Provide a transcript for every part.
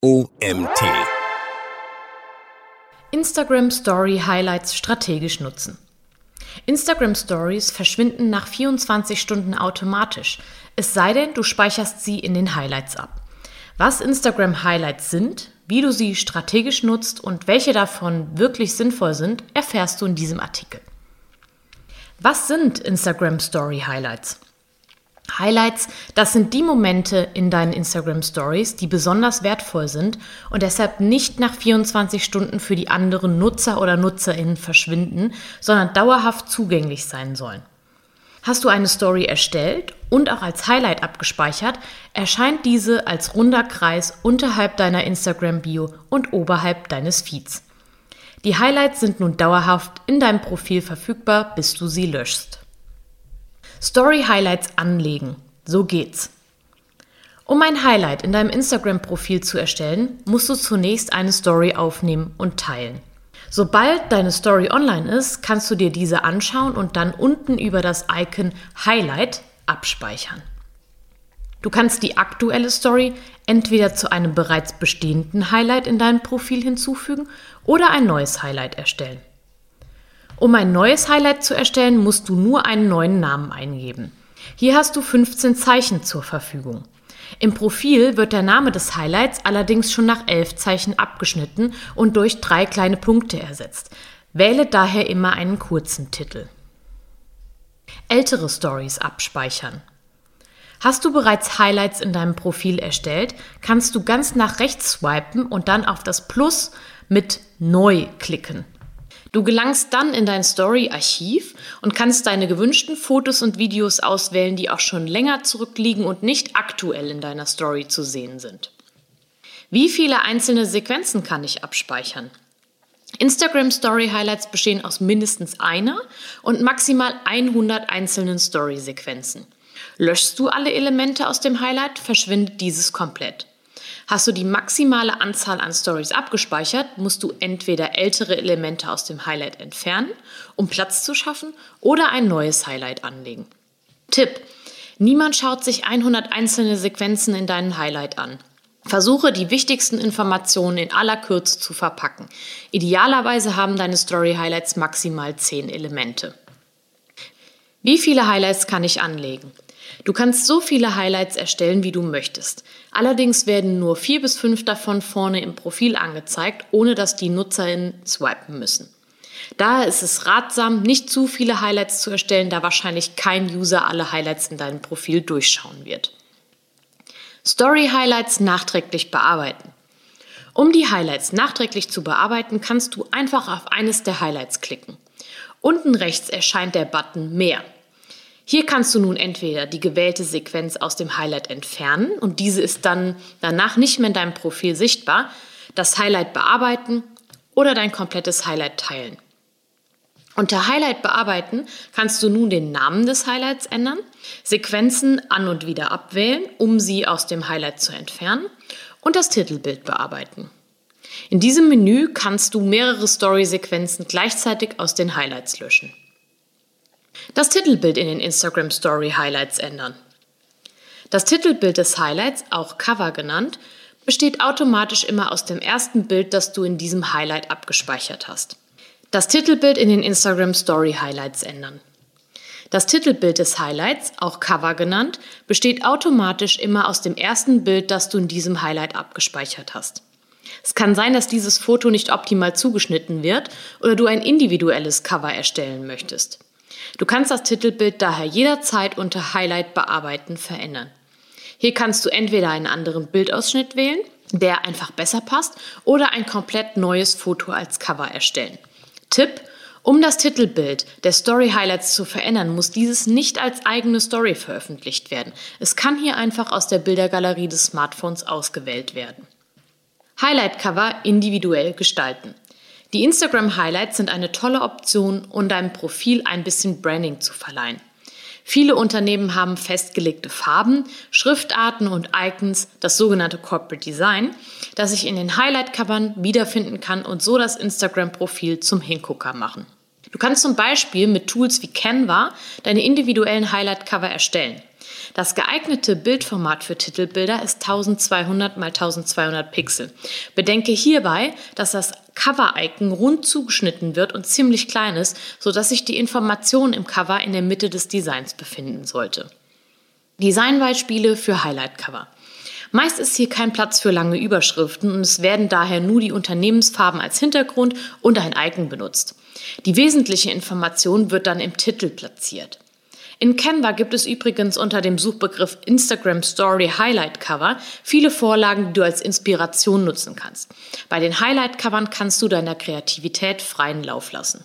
OMT. Instagram Story Highlights strategisch nutzen. Instagram Stories verschwinden nach 24 Stunden automatisch, es sei denn, du speicherst sie in den Highlights ab. Was Instagram Highlights sind, wie du sie strategisch nutzt und welche davon wirklich sinnvoll sind, erfährst du in diesem Artikel. Was sind Instagram Story Highlights? Highlights, das sind die Momente in deinen Instagram Stories, die besonders wertvoll sind und deshalb nicht nach 24 Stunden für die anderen Nutzer oder Nutzerinnen verschwinden, sondern dauerhaft zugänglich sein sollen. Hast du eine Story erstellt und auch als Highlight abgespeichert, erscheint diese als runder Kreis unterhalb deiner Instagram-Bio und oberhalb deines Feeds. Die Highlights sind nun dauerhaft in deinem Profil verfügbar, bis du sie löschst. Story Highlights anlegen. So geht's. Um ein Highlight in deinem Instagram-Profil zu erstellen, musst du zunächst eine Story aufnehmen und teilen. Sobald deine Story online ist, kannst du dir diese anschauen und dann unten über das Icon Highlight abspeichern. Du kannst die aktuelle Story entweder zu einem bereits bestehenden Highlight in deinem Profil hinzufügen oder ein neues Highlight erstellen. Um ein neues Highlight zu erstellen, musst du nur einen neuen Namen eingeben. Hier hast du 15 Zeichen zur Verfügung. Im Profil wird der Name des Highlights allerdings schon nach 11 Zeichen abgeschnitten und durch drei kleine Punkte ersetzt. Wähle daher immer einen kurzen Titel. Ältere Stories abspeichern. Hast du bereits Highlights in deinem Profil erstellt, kannst du ganz nach rechts swipen und dann auf das Plus mit Neu klicken. Du gelangst dann in dein Story-Archiv und kannst deine gewünschten Fotos und Videos auswählen, die auch schon länger zurückliegen und nicht aktuell in deiner Story zu sehen sind. Wie viele einzelne Sequenzen kann ich abspeichern? Instagram Story Highlights bestehen aus mindestens einer und maximal 100 einzelnen Story-Sequenzen. Löschst du alle Elemente aus dem Highlight, verschwindet dieses komplett. Hast du die maximale Anzahl an Stories abgespeichert, musst du entweder ältere Elemente aus dem Highlight entfernen, um Platz zu schaffen, oder ein neues Highlight anlegen. Tipp: Niemand schaut sich 100 einzelne Sequenzen in deinen Highlight an. Versuche die wichtigsten Informationen in aller Kürze zu verpacken. Idealerweise haben deine Story Highlights maximal 10 Elemente. Wie viele Highlights kann ich anlegen? Du kannst so viele Highlights erstellen, wie du möchtest. Allerdings werden nur vier bis fünf davon vorne im Profil angezeigt, ohne dass die NutzerInnen swipen müssen. Daher ist es ratsam, nicht zu viele Highlights zu erstellen, da wahrscheinlich kein User alle Highlights in deinem Profil durchschauen wird. Story Highlights nachträglich bearbeiten. Um die Highlights nachträglich zu bearbeiten, kannst du einfach auf eines der Highlights klicken. Unten rechts erscheint der Button Mehr. Hier kannst du nun entweder die gewählte Sequenz aus dem Highlight entfernen und diese ist dann danach nicht mehr in deinem Profil sichtbar, das Highlight bearbeiten oder dein komplettes Highlight teilen. Unter Highlight bearbeiten kannst du nun den Namen des Highlights ändern, Sequenzen an und wieder abwählen, um sie aus dem Highlight zu entfernen und das Titelbild bearbeiten. In diesem Menü kannst du mehrere Story-Sequenzen gleichzeitig aus den Highlights löschen. Das Titelbild in den Instagram Story Highlights ändern. Das Titelbild des Highlights, auch Cover genannt, besteht automatisch immer aus dem ersten Bild, das du in diesem Highlight abgespeichert hast. Das Titelbild in den Instagram Story Highlights ändern. Das Titelbild des Highlights, auch Cover genannt, besteht automatisch immer aus dem ersten Bild, das du in diesem Highlight abgespeichert hast. Es kann sein, dass dieses Foto nicht optimal zugeschnitten wird oder du ein individuelles Cover erstellen möchtest. Du kannst das Titelbild daher jederzeit unter Highlight bearbeiten verändern. Hier kannst du entweder einen anderen Bildausschnitt wählen, der einfach besser passt, oder ein komplett neues Foto als Cover erstellen. Tipp: Um das Titelbild der Story Highlights zu verändern, muss dieses nicht als eigene Story veröffentlicht werden. Es kann hier einfach aus der Bildergalerie des Smartphones ausgewählt werden. Highlight Cover individuell gestalten. Die Instagram Highlights sind eine tolle Option, um deinem Profil ein bisschen Branding zu verleihen. Viele Unternehmen haben festgelegte Farben, Schriftarten und Icons, das sogenannte Corporate Design, das sich in den Highlight-Covern wiederfinden kann und so das Instagram-Profil zum Hingucker machen. Du kannst zum Beispiel mit Tools wie Canva deine individuellen Highlight-Cover erstellen. Das geeignete Bildformat für Titelbilder ist 1200 x 1200 Pixel. Bedenke hierbei, dass das Cover-Icon rund zugeschnitten wird und ziemlich klein ist, sodass sich die Information im Cover in der Mitte des Designs befinden sollte. Designbeispiele für Highlight-Cover. Meist ist hier kein Platz für lange Überschriften und es werden daher nur die Unternehmensfarben als Hintergrund und ein Icon benutzt. Die wesentliche Information wird dann im Titel platziert. In Canva gibt es übrigens unter dem Suchbegriff Instagram Story Highlight Cover viele Vorlagen, die du als Inspiration nutzen kannst. Bei den Highlight Covern kannst du deiner Kreativität freien Lauf lassen.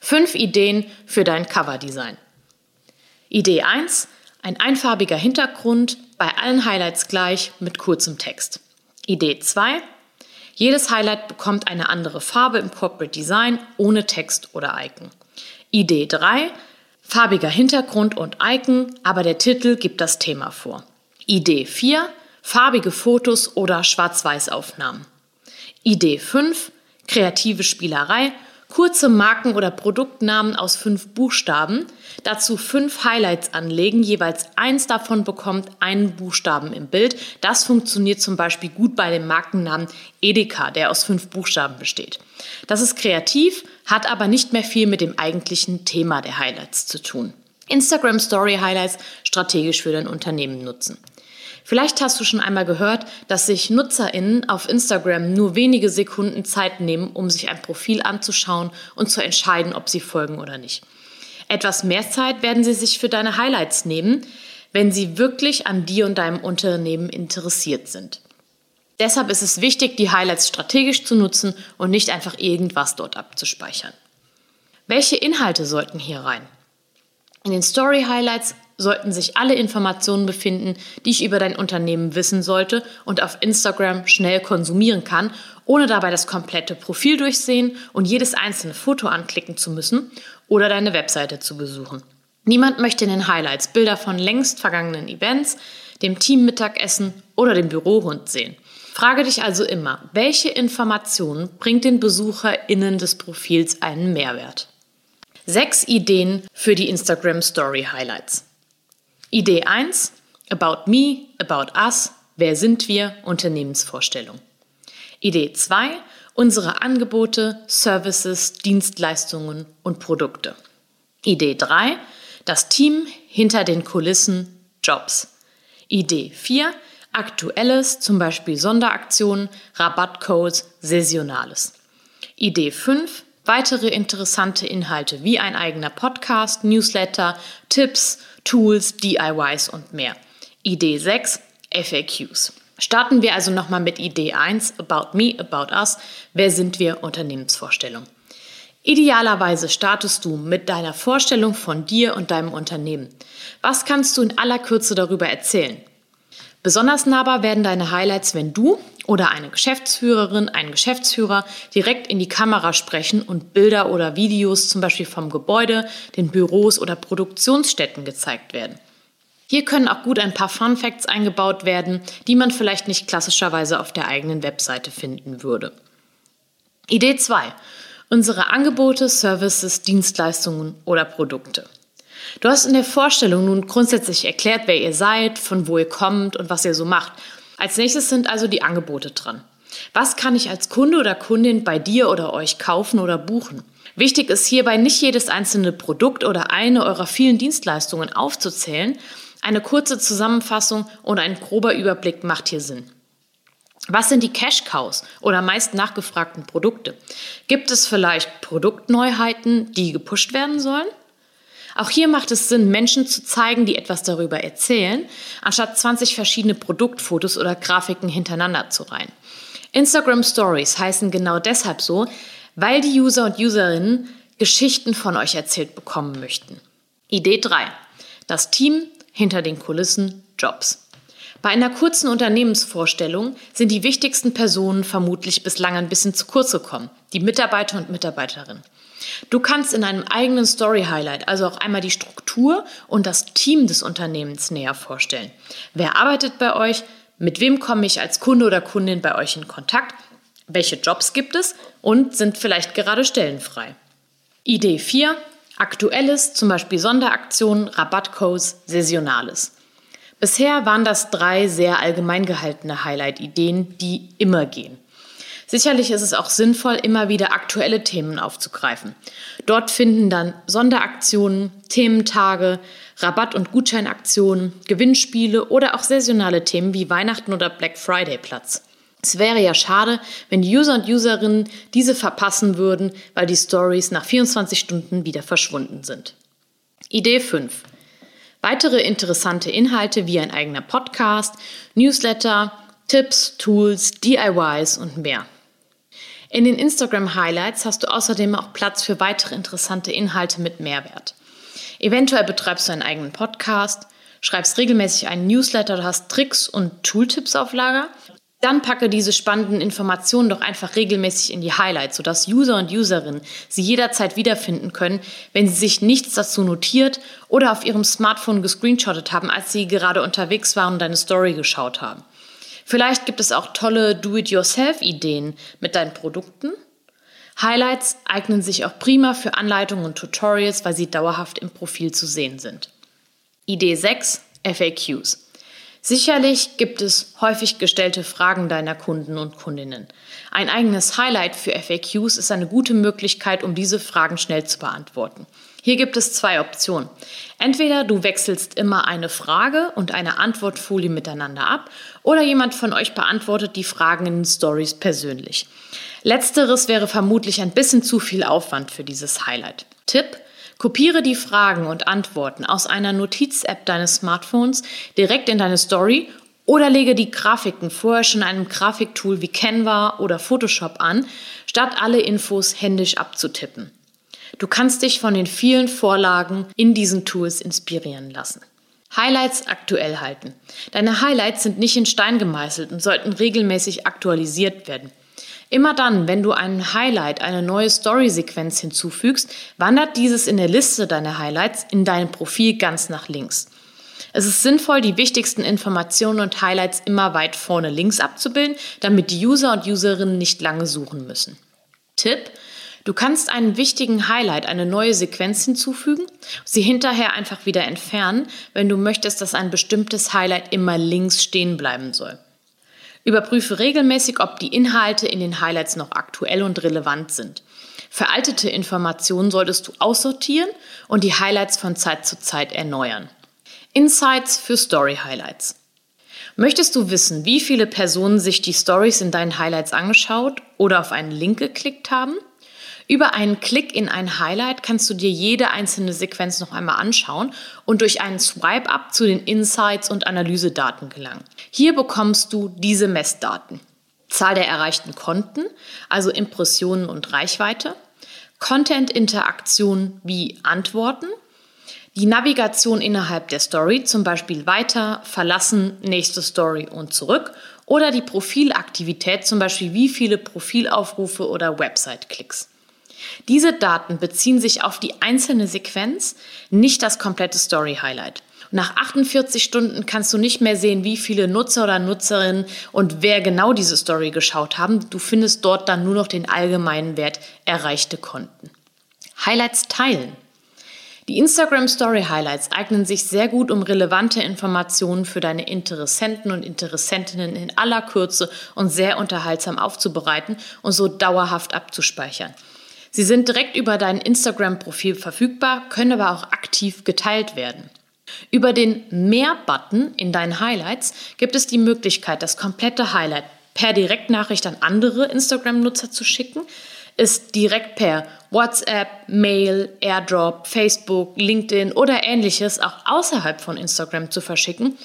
Fünf Ideen für dein Coverdesign. Idee 1. Ein einfarbiger Hintergrund, bei allen Highlights gleich mit kurzem Text. Idee 2. Jedes Highlight bekommt eine andere Farbe im Corporate Design ohne Text oder Icon. Idee 3. Farbiger Hintergrund und Icon, aber der Titel gibt das Thema vor. Idee 4. Farbige Fotos oder Schwarz-Weiß-Aufnahmen. Idee 5. Kreative Spielerei kurze Marken- oder Produktnamen aus fünf Buchstaben, dazu fünf Highlights anlegen, jeweils eins davon bekommt einen Buchstaben im Bild. Das funktioniert zum Beispiel gut bei dem Markennamen Edeka, der aus fünf Buchstaben besteht. Das ist kreativ, hat aber nicht mehr viel mit dem eigentlichen Thema der Highlights zu tun. Instagram Story Highlights strategisch für dein Unternehmen nutzen. Vielleicht hast du schon einmal gehört, dass sich Nutzerinnen auf Instagram nur wenige Sekunden Zeit nehmen, um sich ein Profil anzuschauen und zu entscheiden, ob sie folgen oder nicht. Etwas mehr Zeit werden sie sich für deine Highlights nehmen, wenn sie wirklich an dir und deinem Unternehmen interessiert sind. Deshalb ist es wichtig, die Highlights strategisch zu nutzen und nicht einfach irgendwas dort abzuspeichern. Welche Inhalte sollten hier rein? In den Story Highlights sollten sich alle Informationen befinden, die ich über dein Unternehmen wissen sollte und auf Instagram schnell konsumieren kann, ohne dabei das komplette Profil durchsehen und jedes einzelne Foto anklicken zu müssen oder deine Webseite zu besuchen. Niemand möchte in den Highlights Bilder von längst vergangenen Events, dem Teammittagessen oder dem Bürohund sehen. Frage dich also immer, welche Informationen bringt den BesucherInnen des Profils einen Mehrwert? Sechs Ideen für die Instagram Story Highlights. Idee 1, About Me, About Us, Wer sind wir, Unternehmensvorstellung. Idee 2, unsere Angebote, Services, Dienstleistungen und Produkte. Idee 3, das Team hinter den Kulissen, Jobs. Idee 4, Aktuelles, zum Beispiel Sonderaktionen, Rabattcodes, Saisonales. Idee 5, weitere interessante Inhalte wie ein eigener Podcast, Newsletter, Tipps, Tools, DIYs und mehr. Idee 6, FAQs. Starten wir also nochmal mit Idee 1, About Me, About Us. Wer sind wir? Unternehmensvorstellung. Idealerweise startest du mit deiner Vorstellung von dir und deinem Unternehmen. Was kannst du in aller Kürze darüber erzählen? Besonders nahbar werden deine Highlights, wenn du oder eine Geschäftsführerin, ein Geschäftsführer direkt in die Kamera sprechen und Bilder oder Videos zum Beispiel vom Gebäude, den Büros oder Produktionsstätten gezeigt werden. Hier können auch gut ein paar Fun Facts eingebaut werden, die man vielleicht nicht klassischerweise auf der eigenen Webseite finden würde. Idee 2. Unsere Angebote, Services, Dienstleistungen oder Produkte. Du hast in der Vorstellung nun grundsätzlich erklärt, wer ihr seid, von wo ihr kommt und was ihr so macht. Als nächstes sind also die Angebote dran. Was kann ich als Kunde oder Kundin bei dir oder euch kaufen oder buchen? Wichtig ist hierbei nicht jedes einzelne Produkt oder eine eurer vielen Dienstleistungen aufzuzählen. Eine kurze Zusammenfassung und ein grober Überblick macht hier Sinn. Was sind die Cash-Cows oder meist nachgefragten Produkte? Gibt es vielleicht Produktneuheiten, die gepusht werden sollen? Auch hier macht es Sinn, Menschen zu zeigen, die etwas darüber erzählen, anstatt 20 verschiedene Produktfotos oder Grafiken hintereinander zu reihen. Instagram Stories heißen genau deshalb so, weil die User und Userinnen Geschichten von euch erzählt bekommen möchten. Idee 3. Das Team hinter den Kulissen Jobs. Bei einer kurzen Unternehmensvorstellung sind die wichtigsten Personen vermutlich bislang ein bisschen zu kurz gekommen, die Mitarbeiter und Mitarbeiterinnen. Du kannst in einem eigenen Story Highlight also auch einmal die Struktur und das Team des Unternehmens näher vorstellen. Wer arbeitet bei euch? Mit wem komme ich als Kunde oder Kundin bei euch in Kontakt? Welche Jobs gibt es und sind vielleicht gerade Stellen frei? Idee 4. Aktuelles, zum Beispiel Sonderaktionen, Rabattcodes, Saisonales. Bisher waren das drei sehr allgemein gehaltene Highlight-Ideen, die immer gehen. Sicherlich ist es auch sinnvoll, immer wieder aktuelle Themen aufzugreifen. Dort finden dann Sonderaktionen, Thementage, Rabatt- und Gutscheinaktionen, Gewinnspiele oder auch saisonale Themen wie Weihnachten oder Black Friday Platz. Es wäre ja schade, wenn die User und Userinnen diese verpassen würden, weil die Stories nach 24 Stunden wieder verschwunden sind. Idee 5. Weitere interessante Inhalte wie ein eigener Podcast, Newsletter, Tipps, Tools, DIYs und mehr. In den Instagram Highlights hast du außerdem auch Platz für weitere interessante Inhalte mit Mehrwert. Eventuell betreibst du einen eigenen Podcast, schreibst regelmäßig einen Newsletter oder hast Tricks und Tooltips auf Lager. Dann packe diese spannenden Informationen doch einfach regelmäßig in die Highlights, sodass User und Userinnen sie jederzeit wiederfinden können, wenn sie sich nichts dazu notiert oder auf ihrem Smartphone gescreenshottet haben, als sie gerade unterwegs waren und deine Story geschaut haben. Vielleicht gibt es auch tolle Do-it-yourself-Ideen mit deinen Produkten. Highlights eignen sich auch prima für Anleitungen und Tutorials, weil sie dauerhaft im Profil zu sehen sind. Idee 6 FAQs. Sicherlich gibt es häufig gestellte Fragen deiner Kunden und Kundinnen. Ein eigenes Highlight für FAQs ist eine gute Möglichkeit, um diese Fragen schnell zu beantworten. Hier gibt es zwei Optionen. Entweder du wechselst immer eine Frage und eine Antwortfolie miteinander ab oder jemand von euch beantwortet die Fragen in den Stories persönlich. Letzteres wäre vermutlich ein bisschen zu viel Aufwand für dieses Highlight. Tipp: Kopiere die Fragen und Antworten aus einer Notiz-App deines Smartphones direkt in deine Story oder lege die Grafiken vorher schon in einem Grafiktool wie Canva oder Photoshop an, statt alle Infos händisch abzutippen. Du kannst dich von den vielen Vorlagen in diesen Tools inspirieren lassen. Highlights aktuell halten. Deine Highlights sind nicht in Stein gemeißelt und sollten regelmäßig aktualisiert werden. Immer dann, wenn du einen Highlight, eine neue Story-Sequenz hinzufügst, wandert dieses in der Liste deiner Highlights in deinem Profil ganz nach links. Es ist sinnvoll, die wichtigsten Informationen und Highlights immer weit vorne links abzubilden, damit die User und Userinnen nicht lange suchen müssen. Tipp: Du kannst einen wichtigen Highlight, eine neue Sequenz hinzufügen, sie hinterher einfach wieder entfernen, wenn du möchtest, dass ein bestimmtes Highlight immer links stehen bleiben soll. Überprüfe regelmäßig, ob die Inhalte in den Highlights noch aktuell und relevant sind. Veraltete Informationen solltest du aussortieren und die Highlights von Zeit zu Zeit erneuern. Insights für Story Highlights. Möchtest du wissen, wie viele Personen sich die Stories in deinen Highlights angeschaut oder auf einen Link geklickt haben? Über einen Klick in ein Highlight kannst du dir jede einzelne Sequenz noch einmal anschauen und durch einen Swipe-up zu den Insights und Analysedaten gelangen. Hier bekommst du diese Messdaten. Zahl der erreichten Konten, also Impressionen und Reichweite, Content-Interaktion wie Antworten, die Navigation innerhalb der Story, zum Beispiel weiter, verlassen, nächste Story und zurück, oder die Profilaktivität, zum Beispiel wie viele Profilaufrufe oder Website-Klicks. Diese Daten beziehen sich auf die einzelne Sequenz, nicht das komplette Story-Highlight. Nach 48 Stunden kannst du nicht mehr sehen, wie viele Nutzer oder Nutzerinnen und wer genau diese Story geschaut haben. Du findest dort dann nur noch den allgemeinen Wert erreichte Konten. Highlights teilen. Die Instagram Story Highlights eignen sich sehr gut, um relevante Informationen für deine Interessenten und Interessentinnen in aller Kürze und sehr unterhaltsam aufzubereiten und so dauerhaft abzuspeichern. Sie sind direkt über dein Instagram-Profil verfügbar, können aber auch aktiv geteilt werden. Über den Mehr-Button in deinen Highlights gibt es die Möglichkeit, das komplette Highlight per Direktnachricht an andere Instagram-Nutzer zu schicken, es direkt per WhatsApp, Mail, Airdrop, Facebook, LinkedIn oder ähnliches auch außerhalb von Instagram zu verschicken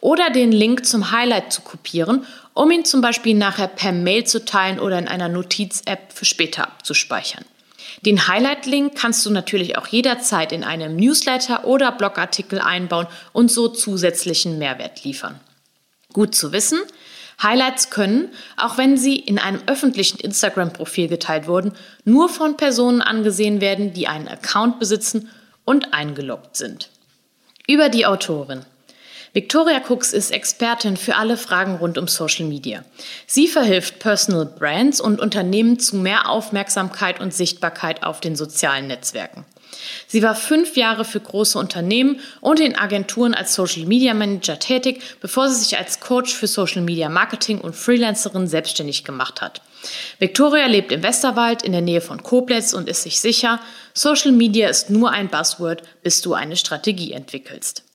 oder den Link zum Highlight zu kopieren, um ihn zum Beispiel nachher per Mail zu teilen oder in einer Notiz-App für später abzuspeichern. Den Highlight-Link kannst du natürlich auch jederzeit in einem Newsletter oder Blogartikel einbauen und so zusätzlichen Mehrwert liefern. Gut zu wissen, Highlights können, auch wenn sie in einem öffentlichen Instagram-Profil geteilt wurden, nur von Personen angesehen werden, die einen Account besitzen und eingeloggt sind. Über die Autorin. Victoria Cooks ist Expertin für alle Fragen rund um Social Media. Sie verhilft Personal Brands und Unternehmen zu mehr Aufmerksamkeit und Sichtbarkeit auf den sozialen Netzwerken. Sie war fünf Jahre für große Unternehmen und in Agenturen als Social Media Manager tätig, bevor sie sich als Coach für Social Media Marketing und Freelancerin selbstständig gemacht hat. Victoria lebt im Westerwald in der Nähe von Koblenz und ist sich sicher, Social Media ist nur ein Buzzword, bis du eine Strategie entwickelst.